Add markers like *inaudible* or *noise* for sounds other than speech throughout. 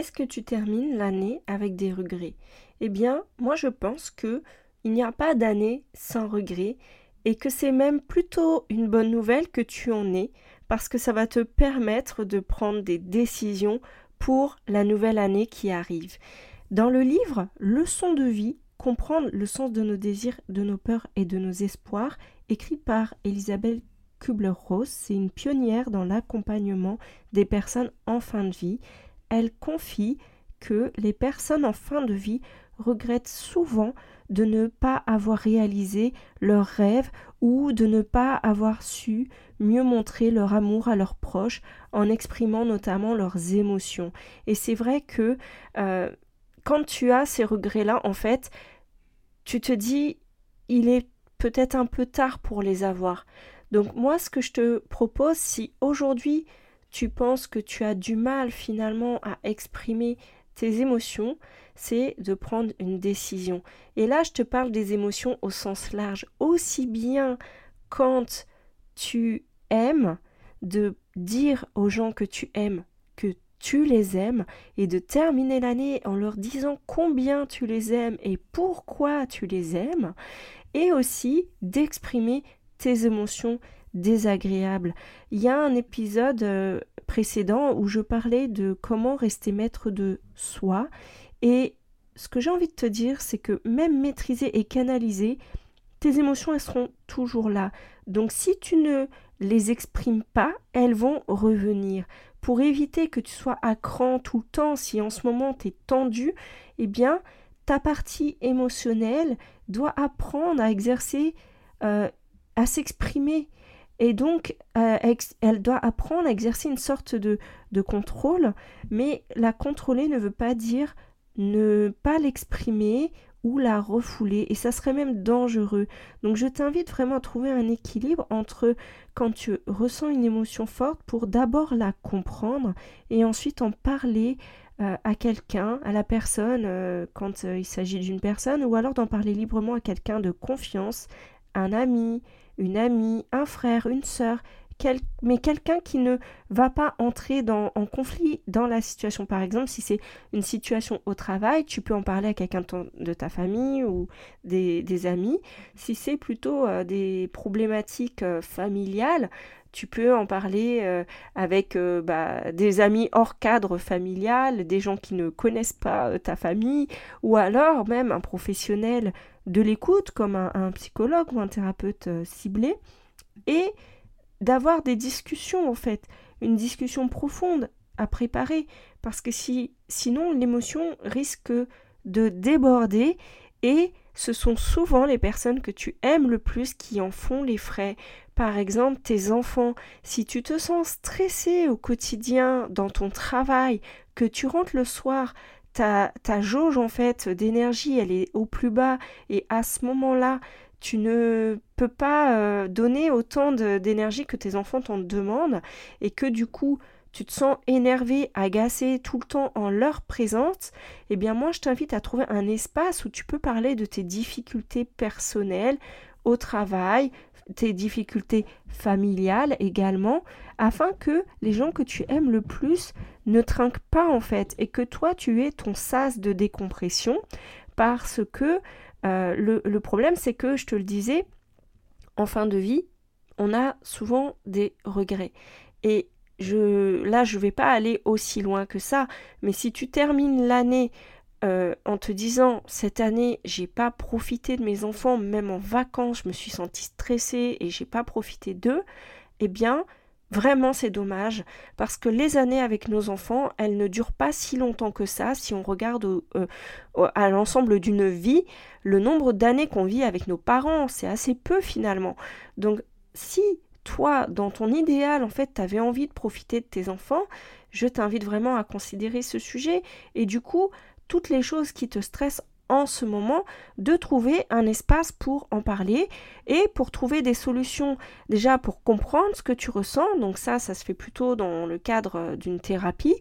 Est-ce que tu termines l'année avec des regrets? Eh bien, moi je pense que il n'y a pas d'année sans regrets et que c'est même plutôt une bonne nouvelle que tu en aies parce que ça va te permettre de prendre des décisions pour la nouvelle année qui arrive. Dans le livre Leçon de vie, comprendre le sens de nos désirs, de nos peurs et de nos espoirs, écrit par Elisabeth Kubler-Ross, c'est une pionnière dans l'accompagnement des personnes en fin de vie elle confie que les personnes en fin de vie regrettent souvent de ne pas avoir réalisé leurs rêves ou de ne pas avoir su mieux montrer leur amour à leurs proches en exprimant notamment leurs émotions. Et c'est vrai que euh, quand tu as ces regrets-là, en fait, tu te dis, il est peut-être un peu tard pour les avoir. Donc moi, ce que je te propose, si aujourd'hui tu penses que tu as du mal finalement à exprimer tes émotions, c'est de prendre une décision. Et là, je te parle des émotions au sens large, aussi bien quand tu aimes, de dire aux gens que tu aimes que tu les aimes et de terminer l'année en leur disant combien tu les aimes et pourquoi tu les aimes, et aussi d'exprimer tes émotions désagréable. Il y a un épisode euh, précédent où je parlais de comment rester maître de soi et ce que j'ai envie de te dire, c'est que même maîtriser et canaliser, tes émotions, elles seront toujours là. Donc si tu ne les exprimes pas, elles vont revenir. Pour éviter que tu sois à cran tout le temps, si en ce moment tu es tendu, eh bien, ta partie émotionnelle doit apprendre à exercer, euh, à s'exprimer. Et donc, euh, elle doit apprendre à exercer une sorte de, contrôle, mais la contrôler ne veut pas dire ne pas l'exprimer ou la refouler, et ça serait même dangereux. Donc je t'invite vraiment à trouver un équilibre entre quand tu ressens une émotion forte pour d'abord la comprendre et ensuite en parler euh, à quelqu'un, à la personne, euh, quand il s'agit d'une personne, ou alors d'en parler librement à quelqu'un de confiance, un ami, une amie, un frère, une sœur, mais quelqu'un qui ne va pas entrer en conflit dans la situation. Par exemple, si c'est une situation au travail, tu peux en parler à quelqu'un de, ta famille ou des, amis. Si c'est plutôt euh, des problématiques euh, familiales, tu peux en parler euh, avec bah, des amis hors cadre familial, des gens qui ne connaissent pas ta famille, ou alors même un professionnel de l'écoute comme un, psychologue ou un thérapeute ciblé et d'avoir des discussions en fait, une discussion profonde à préparer. Parce que si sinon l'émotion risque de déborder et ce sont souvent les personnes que tu aimes le plus qui en font les frais. Par exemple, tes enfants, si tu te sens stressé au quotidien dans ton travail, que tu rentres le soir ta, jauge en fait d'énergie, elle est au plus bas et à ce moment-là, tu ne peux pas euh, donner autant d'énergie que tes enfants t'en demandent et que du coup tu te sens énervé, agacé tout le temps en leur présence, eh bien moi je t'invite à trouver un espace où tu peux parler de tes difficultés personnelles au travail, tes difficultés familiales également, afin que les gens que tu aimes le plus ne trinquent pas en fait, et que toi tu aies ton sas de décompression, parce que euh, le, le problème c'est que, je te le disais, en fin de vie, on a souvent des regrets. Et je, là, je ne vais pas aller aussi loin que ça, mais si tu termines l'année euh, en te disant cette année j'ai pas profité de mes enfants, même en vacances je me suis sentie stressée et j'ai pas profité d'eux, eh bien vraiment c'est dommage parce que les années avec nos enfants elles ne durent pas si longtemps que ça si on regarde euh, à l'ensemble d'une vie le nombre d'années qu'on vit avec nos parents c'est assez peu finalement. Donc si toi dans ton idéal en fait tu avais envie de profiter de tes enfants je t'invite vraiment à considérer ce sujet. Et du coup toutes les choses qui te stressent en ce moment, de trouver un espace pour en parler et pour trouver des solutions. Déjà pour comprendre ce que tu ressens, donc ça, ça se fait plutôt dans le cadre euh, d'une thérapie,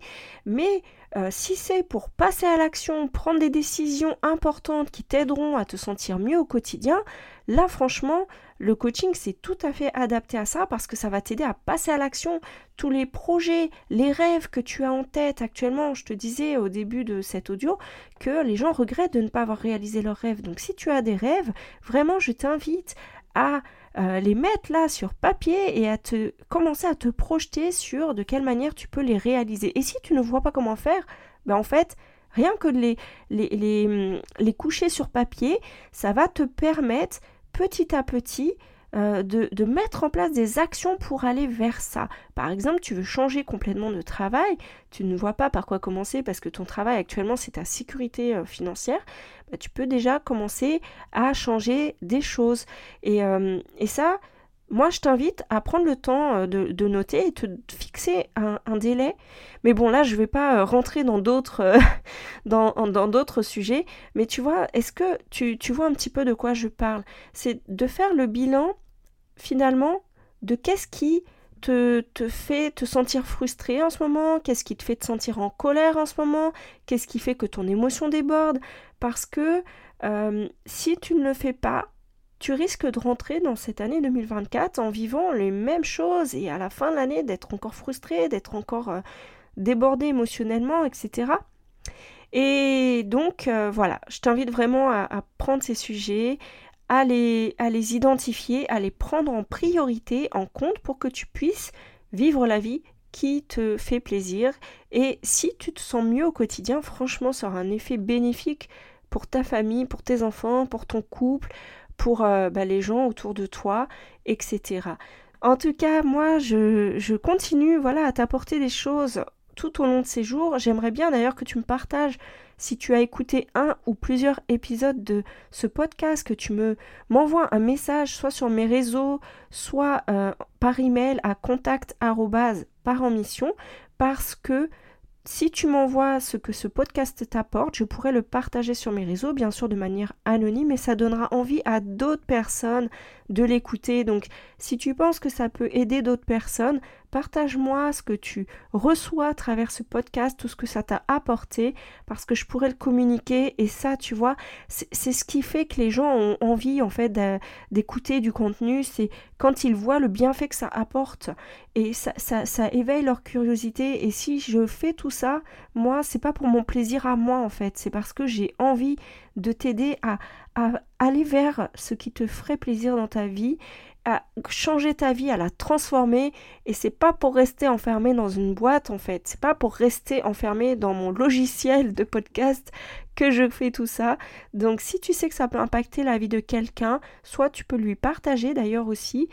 mais euh, si c'est pour passer à l'action, prendre des décisions importantes qui t'aideront à te sentir mieux au quotidien, là franchement, le coaching c'est tout à fait adapté à ça parce que ça va t'aider à passer à l'action. Tous les projets, les rêves que tu as en tête actuellement, je te disais au début de cet audio que les gens regrettent de ne pas avoir réalisé leurs rêves. Donc si tu as des rêves, vraiment je t'invite à euh, les mettre là sur papier et à te commencer à te projeter sur de quelle manière tu peux les réaliser. Et si tu ne vois pas comment faire, ben en fait, rien que de les, les, les, hum, les coucher sur papier, ça va te permettre petit à petit euh, de, de, mettre en place des actions pour aller vers ça. Par exemple, tu veux changer complètement de travail, tu ne vois pas par quoi commencer parce que ton travail actuellement c'est ta sécurité euh, financière, bah, tu peux déjà commencer à changer des choses. Et, euh, et ça, moi, je t'invite à prendre le temps de, noter et te fixer un, délai. Mais bon, là, je ne vais pas rentrer dans d'autres *laughs* dans, d'autres sujets. Mais tu vois, est-ce que tu, tu vois un petit peu de quoi je parle? C'est de faire le bilan, finalement, de qu'est-ce qui te, te, fait te sentir frustré en ce moment? Qu'est-ce qui te fait te sentir en colère en ce moment? Qu'est-ce qui fait que ton émotion déborde? Parce que si tu ne le fais pas, tu risques de rentrer dans cette année 2024 en vivant les mêmes choses et à la fin de l'année d'être encore frustré, d'être encore euh, débordé émotionnellement, etc. Et donc euh, voilà, je t'invite vraiment à, prendre ces sujets, à les, à les identifier, à les prendre en priorité, en compte pour que tu puisses vivre la vie qui te fait plaisir. Et si tu te sens mieux au quotidien, franchement, ça aura un effet bénéfique pour ta famille, pour tes enfants, pour ton couple, pour euh, bah, les gens autour de toi, etc. En tout cas, moi, je, continue voilà, à t'apporter des choses tout au long de ces jours. J'aimerais bien d'ailleurs que tu me partages si tu as écouté un ou plusieurs épisodes de ce podcast, que tu me m'envoies un message soit sur mes réseaux, soit euh, par email à contact mission, parce que si tu m'envoies ce que ce podcast t'apporte, je pourrais le partager sur mes réseaux, bien sûr de manière anonyme, et ça donnera envie à d'autres personnes de l'écouter. Donc si tu penses que ça peut aider d'autres personnes, partage-moi ce que tu reçois à travers ce podcast, tout ce que ça t'a apporté, parce que je pourrais le communiquer. Et ça, tu vois, c'est ce qui fait que les gens ont envie en fait d'écouter du contenu. C'est quand ils voient le bienfait que ça apporte. Et ça, ça, ça éveille leur curiosité. Et si je fais tout ça, moi, c'est pas pour mon plaisir à moi en fait, c'est parce que j'ai envie de t'aider à, aller vers ce qui te ferait plaisir dans ta vie, à changer ta vie, à la transformer. Et c'est pas pour rester enfermé dans une boîte en fait. C'est pas pour rester enfermé dans mon logiciel de podcast que je fais tout ça. Donc si tu sais que ça peut impacter la vie de quelqu'un, soit tu peux lui partager d'ailleurs aussi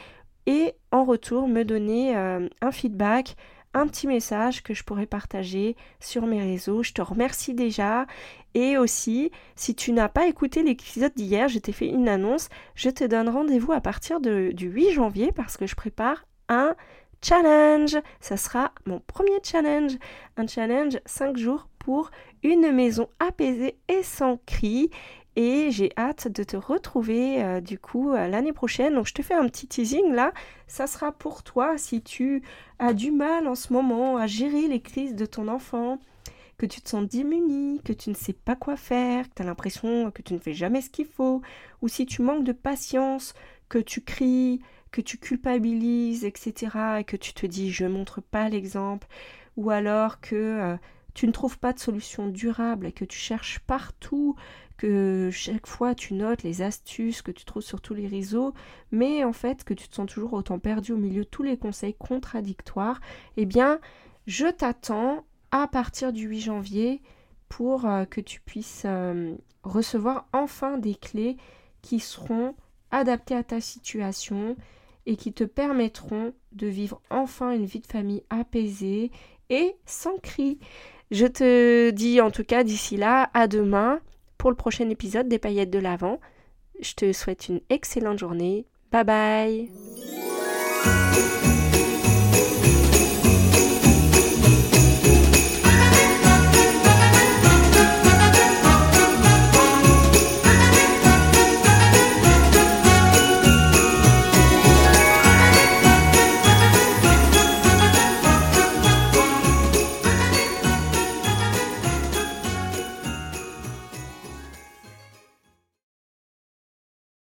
et en retour me donner euh, un feedback petit message que je pourrais partager sur mes réseaux. Je te remercie déjà. Et aussi, si tu n'as pas écouté l'épisode d'hier, je t'ai fait une annonce. Je te donne rendez-vous à partir du 8 janvier parce que je prépare un challenge. Ça sera mon premier challenge. Un challenge 5 jours pour une maison apaisée et sans cri et j'ai hâte de te retrouver euh, du coup euh, l'année prochaine. Donc je te fais un petit teasing là, ça sera pour toi si tu as du mal en ce moment à gérer les crises de ton enfant, que tu te sens démuni, que tu ne sais pas quoi faire, que tu as l'impression que tu ne fais jamais ce qu'il faut, ou si tu manques de patience, que tu cries, que tu culpabilises, etc., et que tu te dis je montre pas l'exemple, ou alors que euh, tu ne trouves pas de solution durable et que tu cherches partout que chaque fois tu notes les astuces que tu trouves sur tous les réseaux, mais en fait que tu te sens toujours autant perdu au milieu de tous les conseils contradictoires, eh bien, je t'attends à partir du 8 janvier pour euh, que tu puisses euh, recevoir enfin des clés qui seront adaptées à ta situation et qui te permettront de vivre enfin une vie de famille apaisée et sans cri. Je te dis en tout cas d'ici là, à demain pour le prochain épisode des paillettes de l'Avent. Je te souhaite une excellente journée. Bye bye